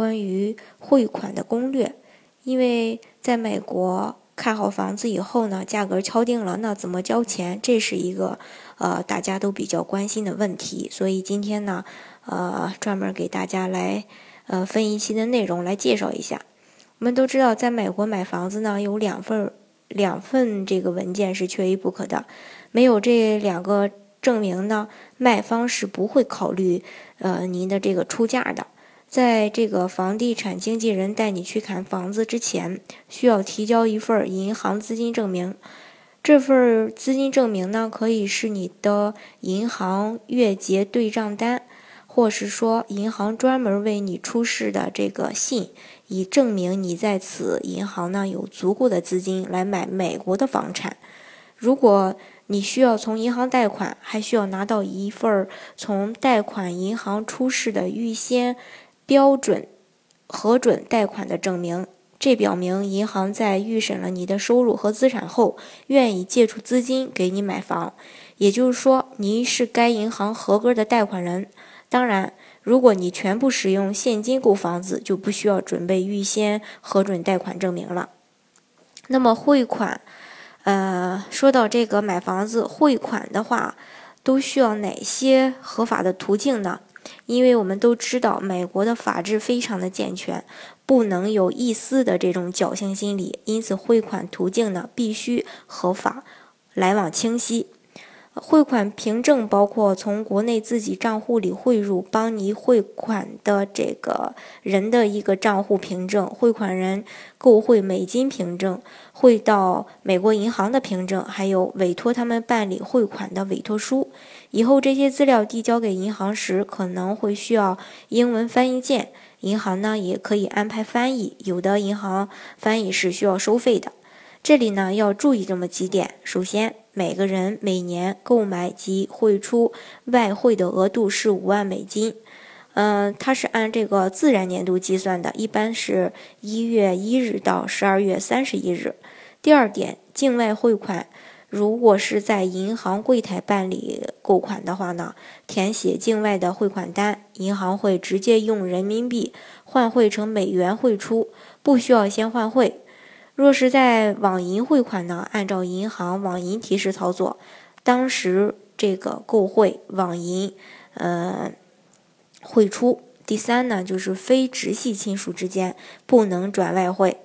关于汇款的攻略。因为在美国看好房子以后呢，价格敲定了，那怎么交钱？这是一个呃大家都比较关心的问题。所以今天呢，呃，专门给大家来呃分一期的内容来介绍一下。我们都知道，在美国买房子呢，有两份两份这个文件是缺一不可的，没有这两个。证明呢，卖方是不会考虑呃您的这个出价的。在这个房地产经纪人带你去看房子之前，需要提交一份银行资金证明。这份资金证明呢，可以是你的银行月结对账单，或是说银行专门为你出示的这个信，以证明你在此银行呢有足够的资金来买美国的房产。如果你需要从银行贷款，还需要拿到一份从贷款银行出示的预先标准核准贷款的证明。这表明银行在预审了你的收入和资产后，愿意借出资金给你买房。也就是说，您是该银行合格的贷款人。当然，如果你全部使用现金购房子，就不需要准备预先核准贷款证明了。那么汇款。呃，说到这个买房子汇款的话，都需要哪些合法的途径呢？因为我们都知道，美国的法制非常的健全，不能有一丝的这种侥幸心理，因此汇款途径呢必须合法，来往清晰。汇款凭证包括从国内自己账户里汇入帮你汇款的这个人的一个账户凭证，汇款人购汇美金凭证，汇到美国银行的凭证，还有委托他们办理汇款的委托书。以后这些资料递交给银行时，可能会需要英文翻译件，银行呢也可以安排翻译，有的银行翻译是需要收费的。这里呢要注意这么几点，首先。每个人每年购买及汇出外汇的额度是五万美金，嗯，它是按这个自然年度计算的，一般是一月一日到十二月三十一日。第二点，境外汇款，如果是在银行柜台办理购款的话呢，填写境外的汇款单，银行会直接用人民币换汇成美元汇出，不需要先换汇。若是在网银汇款呢，按照银行网银提示操作，当时这个购汇网银，呃，汇出。第三呢，就是非直系亲属之间不能转外汇，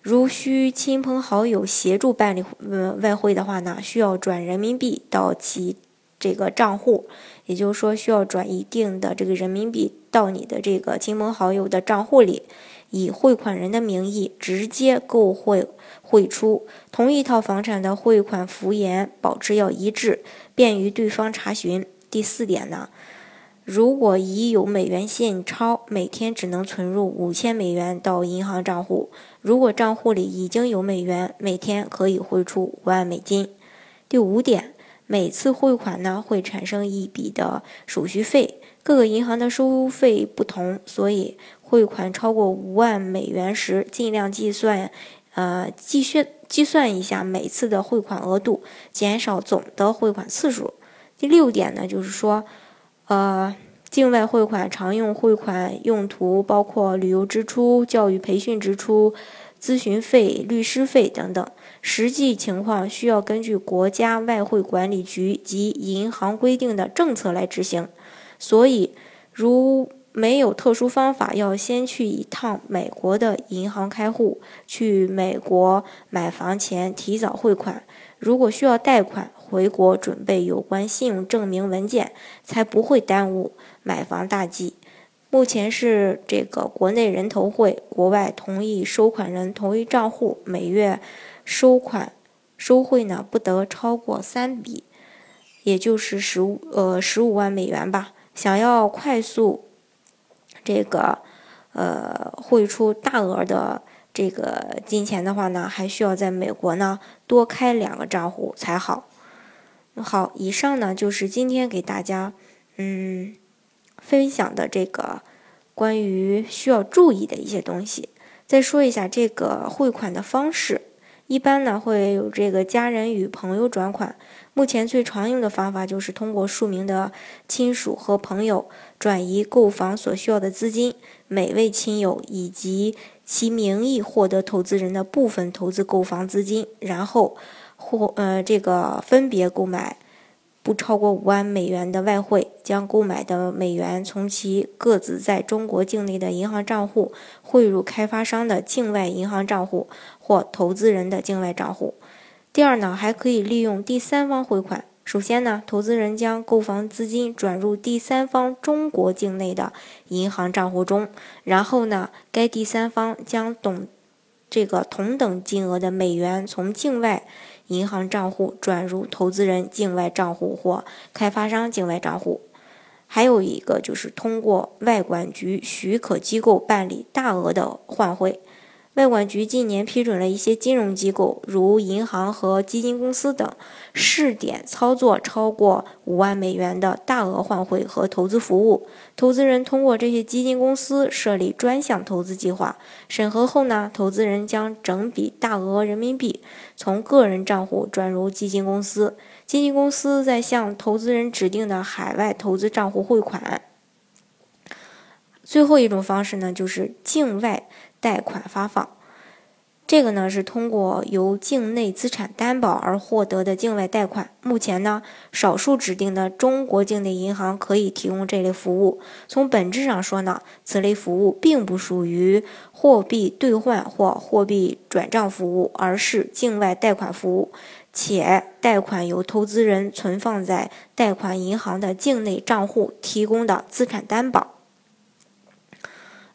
如需亲朋好友协助办理呃外汇的话呢，需要转人民币到其这个账户，也就是说需要转一定的这个人民币到你的这个亲朋好友的账户里。以汇款人的名义直接购汇汇出，同一套房产的汇款符言保持要一致，便于对方查询。第四点呢，如果已有美元现钞，每天只能存入五千美元到银行账户；如果账户里已经有美元，每天可以汇出五万美金。第五点，每次汇款呢会产生一笔的手续费，各个银行的收费不同，所以。汇款超过五万美元时，尽量计算，呃，计算计算一下每次的汇款额度，减少总的汇款次数。第六点呢，就是说，呃，境外汇款常用汇款用途包括旅游支出、教育培训支出、咨询费、律师费等等，实际情况需要根据国家外汇管理局及银行规定的政策来执行。所以，如没有特殊方法，要先去一趟美国的银行开户。去美国买房前提早汇款。如果需要贷款，回国准备有关信用证明文件，才不会耽误买房大计。目前是这个国内人头汇，国外同意收款人同一账户，每月收款收汇呢不得超过三笔，也就是十五呃十五万美元吧。想要快速。这个，呃汇出大额的这个金钱的话呢，还需要在美国呢多开两个账户才好。好，以上呢就是今天给大家嗯分享的这个关于需要注意的一些东西。再说一下这个汇款的方式，一般呢会有这个家人与朋友转款。目前最常用的方法就是通过数名的亲属和朋友转移购房所需要的资金，每位亲友以及其名义获得投资人的部分投资购房资金，然后或呃这个分别购买不超过五万美元的外汇，将购买的美元从其各自在中国境内的银行账户汇入开发商的境外银行账户或投资人的境外账户。第二呢，还可以利用第三方汇款。首先呢，投资人将购房资金转入第三方中国境内的银行账户中，然后呢，该第三方将懂这个同等金额的美元从境外银行账户转入投资人境外账户或开发商境外账户。还有一个就是通过外管局许可机构办理大额的换汇。外管局近年批准了一些金融机构，如银行和基金公司等，试点操作超过五万美元的大额换汇和投资服务。投资人通过这些基金公司设立专项投资计划，审核后呢，投资人将整笔大额人民币从个人账户转入基金公司，基金公司再向投资人指定的海外投资账户汇款。最后一种方式呢，就是境外。贷款发放，这个呢是通过由境内资产担保而获得的境外贷款。目前呢，少数指定的中国境内银行可以提供这类服务。从本质上说呢，此类服务并不属于货币兑换或货币转账服务，而是境外贷款服务，且贷款由投资人存放在贷款银行的境内账户提供的资产担保。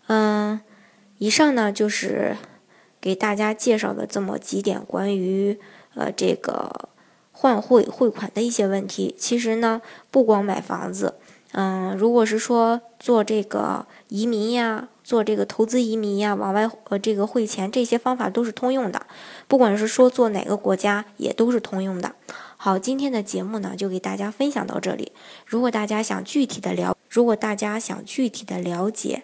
嗯。以上呢就是给大家介绍的这么几点关于呃这个换汇汇款的一些问题。其实呢，不光买房子，嗯，如果是说做这个移民呀，做这个投资移民呀，往外呃这个汇钱，这些方法都是通用的。不管是说做哪个国家，也都是通用的。好，今天的节目呢就给大家分享到这里。如果大家想具体的了，如果大家想具体的了解。